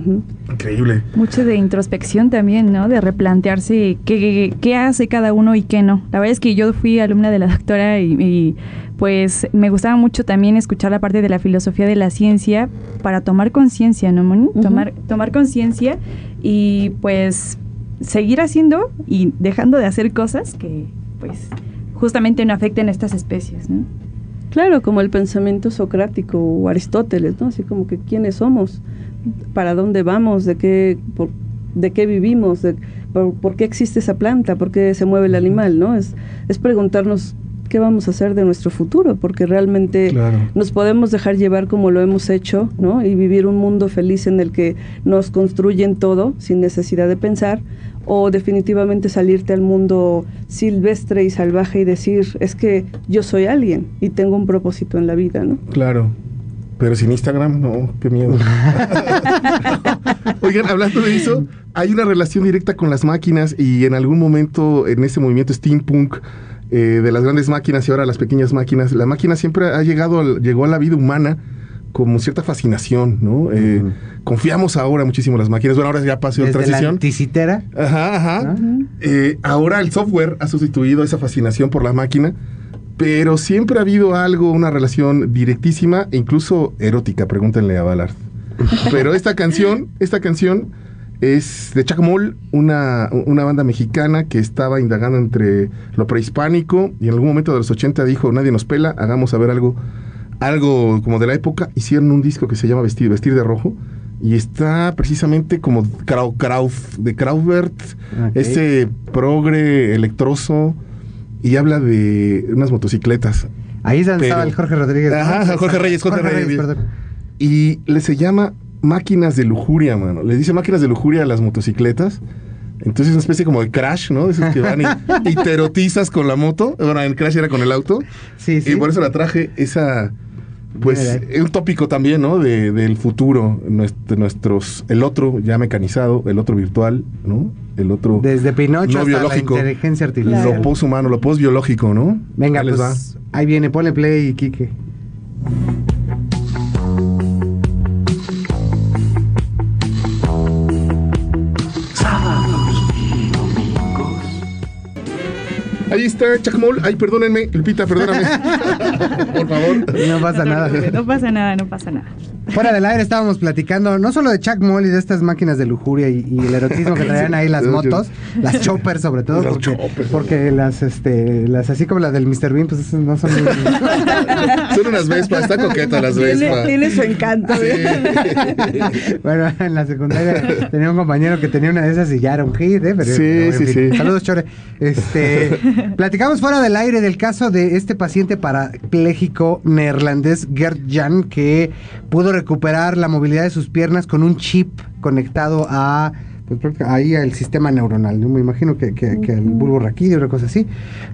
Increíble. Mucho de introspección también, ¿no? De replantearse qué, qué, hace cada uno y qué no. La verdad es que yo fui alumna de la doctora y, pues me gustaba mucho también escuchar la parte de la filosofía de la ciencia para tomar conciencia, ¿no, Moni? Tomar, tomar conciencia y pues seguir haciendo y dejando de hacer cosas que pues justamente no afecten a estas especies, ¿no? Claro, como el pensamiento socrático o Aristóteles, ¿no? Así como que quiénes somos, para dónde vamos, de qué, de qué vivimos, de, por, qué existe esa planta, por qué se mueve el animal, ¿no? Es, es preguntarnos qué vamos a hacer de nuestro futuro, porque realmente nos podemos dejar llevar como lo hemos hecho, ¿no? Y vivir un mundo feliz en el que nos construyen todo sin necesidad de pensar, o definitivamente salirte al mundo silvestre y salvaje y decir, es que yo soy alguien y tengo un propósito en la vida, ¿no? Claro. Pero sin Instagram, no, qué miedo. Oigan, hablando de eso, hay una relación directa con las máquinas y en algún momento en ese movimiento steampunk eh, de las grandes máquinas y ahora las pequeñas máquinas, la máquina siempre ha llegado, llegó a la vida humana como cierta fascinación, ¿no? Eh, confiamos ahora muchísimo en las máquinas. Bueno, ahora ya pasó de transición. La Ajá, ajá. Eh, ahora el software ha sustituido esa fascinación por la máquina, pero siempre ha habido algo, una relación directísima e incluso erótica, pregúntenle a Ballard. pero esta canción, esta canción es de Chacmol, una, una banda mexicana que estaba indagando entre lo prehispánico y en algún momento de los 80 dijo, nadie nos pela, hagamos saber algo algo como de la época, hicieron un disco que se llama Vestir, Vestir de Rojo. Y está precisamente como de Kraufbert, ese progre electroso, y habla de unas motocicletas. Ahí estaba el Jorge Rodríguez. Ajá, Jorge Reyes, Jorge, Reyes. y le se llama máquinas de lujuria, mano. Le dice máquinas de lujuria a las motocicletas. Entonces es una especie como de crash, ¿no? esos que van y, y, te erotizas con la moto. Bueno, el crash era con el auto. Sí, sí. Y por eso la traje esa pues es un tópico también, ¿no? De, del futuro, de nuestros, el otro ya mecanizado, el otro virtual, ¿no? El otro desde Pinocho hasta biológico, la inteligencia artificial, lo post humano, lo post biológico, ¿no? Venga, pues, va. ahí viene, ponle play, Kike. Ahí está Chacmol. Ay, perdónenme, Lupita, perdóname. Por favor. No pasa nada. No pasa nada, no pasa nada. Fuera del aire estábamos platicando no solo de Chuck Moll y de estas máquinas de lujuria y, el erotismo que traían ahí las motos, las choppers sobre todo, porque, las, este, las así como las del Mr. Bean, pues no son muy... son unas Vespas, está coqueta las Vespas. Tiene, su encanto. bueno, en la secundaria tenía un compañero que tenía una de esas y ya era un hit, ¿eh? sí, sí, sí. Saludos, Chore. Este, platicamos fuera del aire del caso de este paciente parapléjico neerlandés, Gert Jan, que pudo recuperar la movilidad de sus piernas con un chip conectado a pues ahí al sistema neuronal, me imagino que, que, el bulbo raquídeo, una cosa así.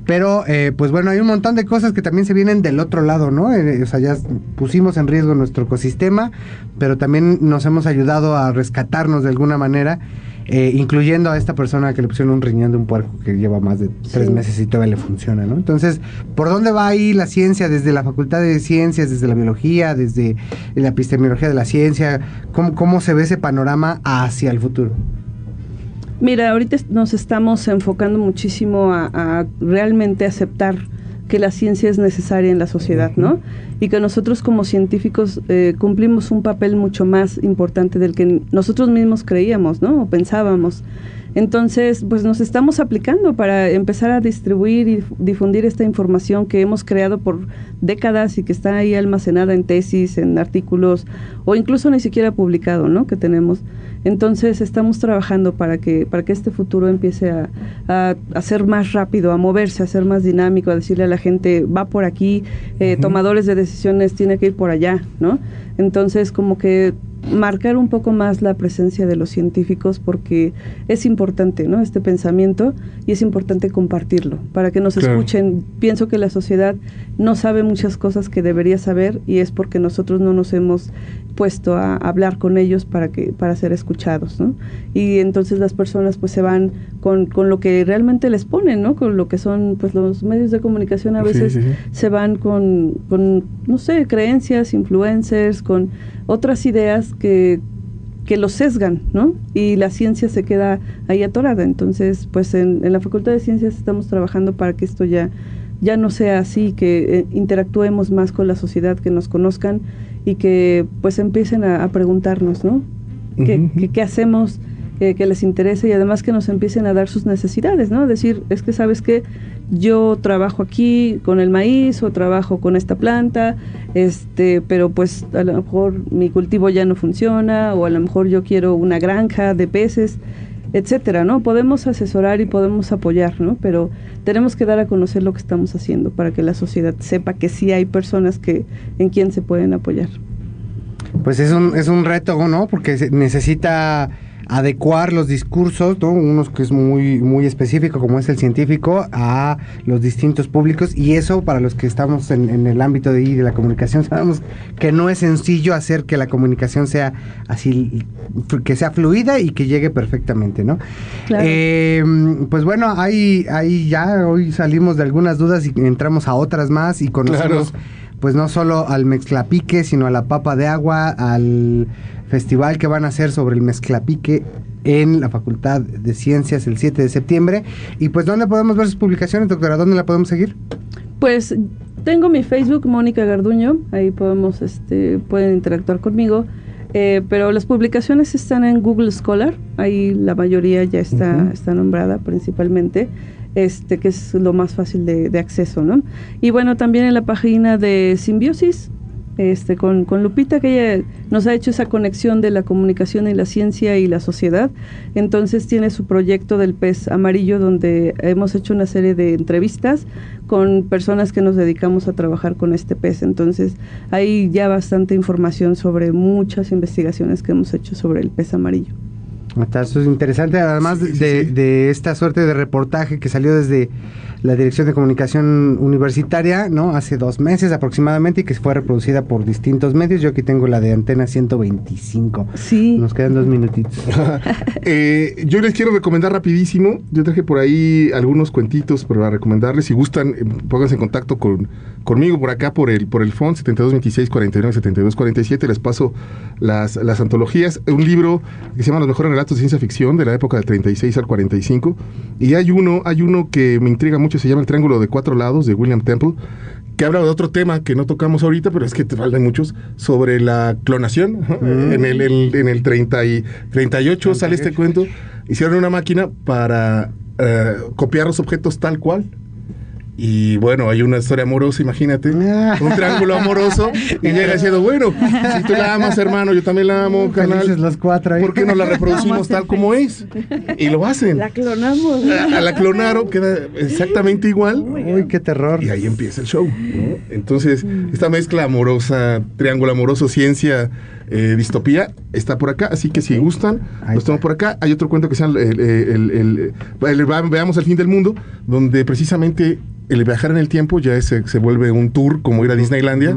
Pero, eh, pues bueno, hay un montón de cosas que también se vienen del otro lado, ¿no? Eh, o sea, ya pusimos en riesgo nuestro ecosistema, pero también nos hemos ayudado a rescatarnos de alguna manera eh, incluyendo a esta persona que le pusieron un riñón de un puerco que lleva más de tres meses y todavía le funciona, ¿no? Entonces, ¿por dónde va ahí la ciencia? Desde la Facultad de Ciencias, desde la biología, desde la epistemología de la ciencia, ¿cómo, cómo se ve ese panorama hacia el futuro? Mira, ahorita nos estamos enfocando muchísimo a realmente aceptar que la ciencia es necesaria en la sociedad, ¿no? Y que nosotros como científicos eh, cumplimos un papel mucho más importante del que nosotros mismos creíamos, ¿no? O pensábamos. Entonces, pues nos estamos aplicando para empezar a distribuir y difundir esta información que hemos creado por décadas y que está ahí almacenada en tesis, en artículos o incluso ni siquiera publicado, ¿no? Que tenemos. Entonces estamos trabajando para que, para que este futuro empiece a, a, ser más rápido, a moverse, a ser más dinámico, a decirle a la gente, va por aquí, eh, tomadores de decisiones tiene que ir por allá, ¿no? Entonces como que marcar un poco más la presencia de los científicos porque es importante, ¿no? Este pensamiento y es importante compartirlo para que nos escuchen. Pienso que la sociedad no sabe muchas cosas que debería saber y es porque nosotros no nos hemos puesto a hablar con ellos para que para ser escuchados, ¿no? Y entonces las personas pues se van con, con lo que realmente les ponen, ¿no? Con lo que son pues los medios de comunicación a veces se van con, con no sé, creencias, influencers, con otras ideas que, que lo sesgan, ¿no? Y la ciencia se queda ahí atorada. Entonces, pues en, la Facultad de Ciencias estamos trabajando para que esto ya, ya no sea así, que eh, interactuemos más con la sociedad, que nos conozcan y que pues empiecen a, preguntarnos, ¿no? ¿Qué, hacemos? que les interese y además que nos empiecen a dar sus necesidades, ¿no? Decir, es que sabes que yo trabajo aquí con el maíz o trabajo con esta planta, este, pero pues a lo mejor mi cultivo ya no funciona o a lo mejor yo quiero una granja de peces, etcétera, ¿no? Podemos asesorar y podemos apoyar, ¿no? Pero tenemos que dar a conocer lo que estamos haciendo para que la sociedad sepa que sí hay personas que en quien se pueden apoyar. Pues es un, es un reto, ¿no? Porque necesita adecuar los discursos, ¿no? unos que es muy, muy específico, como es el científico, a los distintos públicos, y eso para los que estamos en, el ámbito de, de la comunicación, sabemos que no es sencillo hacer que la comunicación sea así, que sea fluida y que llegue perfectamente, ¿no? Eh, pues bueno, ahí, ahí ya hoy salimos de algunas dudas y entramos a otras más y conocemos pues no solo al mezclapique, sino a la papa de agua, al festival que van a hacer sobre el mezclapique en la Facultad de Ciencias el 7 de septiembre. Y pues, ¿dónde podemos ver sus publicaciones, doctora? ¿Dónde la podemos seguir? Pues tengo mi Facebook, Mónica Garduño, ahí podemos, este, pueden interactuar conmigo. Eh, pero las publicaciones están en Google Scholar, ahí la mayoría ya está, está nombrada principalmente este, que es lo más fácil de, acceso, ¿no? Y bueno, también en la página de Simbiosis, este, con, con, Lupita, que ella nos ha hecho esa conexión de la comunicación y la ciencia y la sociedad. Entonces tiene su proyecto del pez amarillo, donde hemos hecho una serie de entrevistas con personas que nos dedicamos a trabajar con este pez. Entonces hay ya bastante información sobre muchas investigaciones que hemos hecho sobre el pez amarillo. Eso es interesante, además de, esta suerte de reportaje que salió desde la Dirección de Comunicación Universitaria, ¿no? Hace dos meses aproximadamente y que fue reproducida por distintos medios. Yo aquí tengo la de Antena 125. Sí. Nos quedan dos minutitos. Eh, yo les quiero recomendar rapidísimo. Yo traje por ahí algunos cuentitos para recomendarles. Si gustan, eh, pónganse en contacto con, conmigo por acá, por el, por el FON 7226 49 72 47. Les paso las, las antologías. Un libro que se llama Los mejores relatos de ciencia ficción de la época del 36 al 45. Y hay uno, hay uno que me intriga mucho se llama El Triángulo de Cuatro Lados de William Temple, que habla de otro tema que no tocamos ahorita, pero es que te faltan muchos, sobre la clonación. Mm. En, el, en, el 30 y 38 sale este cuento. Hicieron una máquina para eh, copiar los objetos tal cual. Y bueno, hay una historia amorosa, imagínate, un triángulo amoroso, y llega diciendo, bueno, si tú la amas, hermano, yo también la amo, canal. los cuatro ¿Por qué no la reproducimos tal como es? Y lo hacen. La clonamos. A, la clonaron, queda exactamente igual. Uy, qué terror. Y ahí empieza el show. Entonces, esta mezcla amorosa, triángulo amoroso, ciencia, eh, distopía, está por acá. Así que si gustan, los tengo por acá. Hay otro cuento que se llama el, el, Veamos el fin del mundo, donde precisamente el viajar en el tiempo ya se, se vuelve un tour como ir a Disneylandia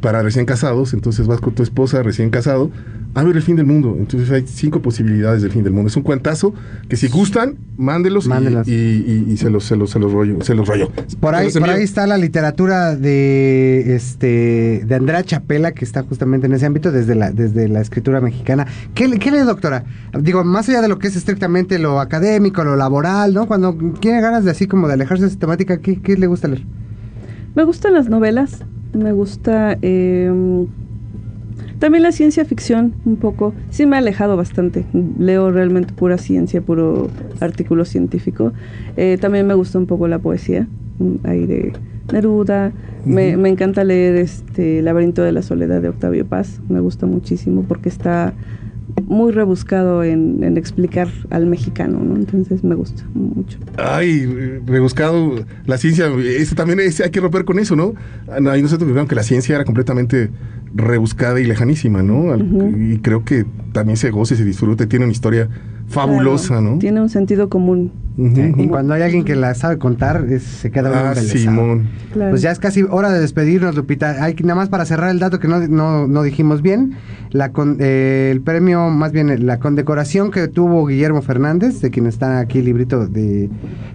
para recién casados. Entonces vas con tu esposa recién casado a ver el fin del mundo. Entonces hay cinco posibilidades del fin del mundo. Es un cuentazo que si gustan, mándelos y, se los se los se los rollo, se los rollo. Por ahí, por ahí está la literatura de este de Andrea Chapela que está justamente en ese ámbito desde la desde la escritura mexicana. ¿Qué, qué lee, doctora? Digo, más allá de lo que es estrictamente lo académico, lo laboral, ¿no? Cuando tiene ganas de así como de alejarse de esa temática, ¿qué, qué le gusta leer? Me gustan las novelas, me gusta eh, también la ciencia ficción, un poco. Sí me ha alejado bastante. Leo realmente pura ciencia, puro artículo científico. Eh, también me gusta un poco la poesía, ahí de Neruda. me, encanta leer este Laberinto de la Soledad de Octavio Paz. Me gusta muchísimo porque está muy rebuscado en, explicar al mexicano, ¿no? Entonces me gusta mucho. Ay, rebuscado la ciencia, eso también hay que romper con eso, ¿no? Hay nosotros que que la ciencia era completamente rebuscada y lejanísima, ¿no? Y creo que también se goza y se disfruta, tiene una historia fabulosa, ¿no? Tiene un sentido común. Y cuando hay alguien que la sabe contar, se queda ah, Simón. Pues ya es casi hora de despedirnos, Lupita. Hay nada más para cerrar el dato que no, no, dijimos bien. La eh, el premio, más bien la condecoración que tuvo Guillermo Fernández, de quien está aquí el librito de,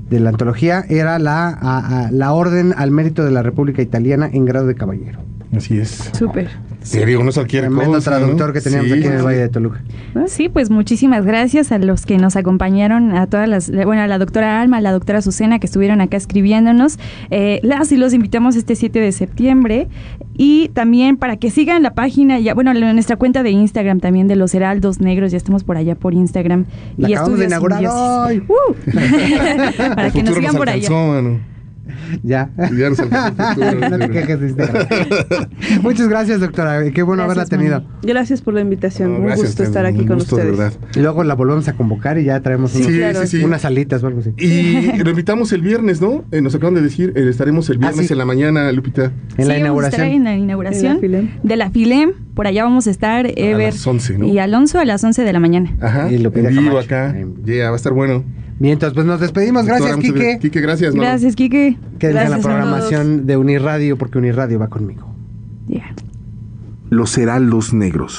de la antología, era la, la Orden al Mérito de la República Italiana en grado de caballero. Así es. Súper. Serio, no cualquier cosa. traductor que teníamos aquí en el Valle de Toluca. Sí, pues muchísimas gracias a los que nos acompañaron, a todas las, bueno, a la doctora Alma, a la doctora Azucena, que estuvieron acá escribiéndonos. Eh, las y los invitamos este 7 de septiembre. Y también para que sigan la página, ya, bueno, nuestra cuenta de Instagram también de los Heraldos Negros, ya estamos por allá por Instagram. y acabamos de inaugurar hoy. Uh. para que nos sigan por allá. Ya. Ya no te quejes, Muchas gracias, doctora. Qué bueno haberla tenido. Gracias por la invitación. un gusto estar aquí con ustedes. Y luego la volvemos a convocar y ya traemos unas salitas o algo así. Y lo invitamos el viernes, ¿no? Eh, nos acaban de decir, eh, estaremos el viernes ah, en la mañana, Lupita. En la inauguración. en la inauguración de la Filem. Por allá vamos a estar, Ever y Alonso a las 11 de la mañana. Ajá. Y Lupita en vivo acá. Ya, va a estar bueno. Bien, entonces pues nos despedimos. Gracias, Quique. Quique, gracias. Gracias, Quique. Quédense en la programación de Unirradio porque Unirradio va conmigo. Ya. Los Heraldos Negros.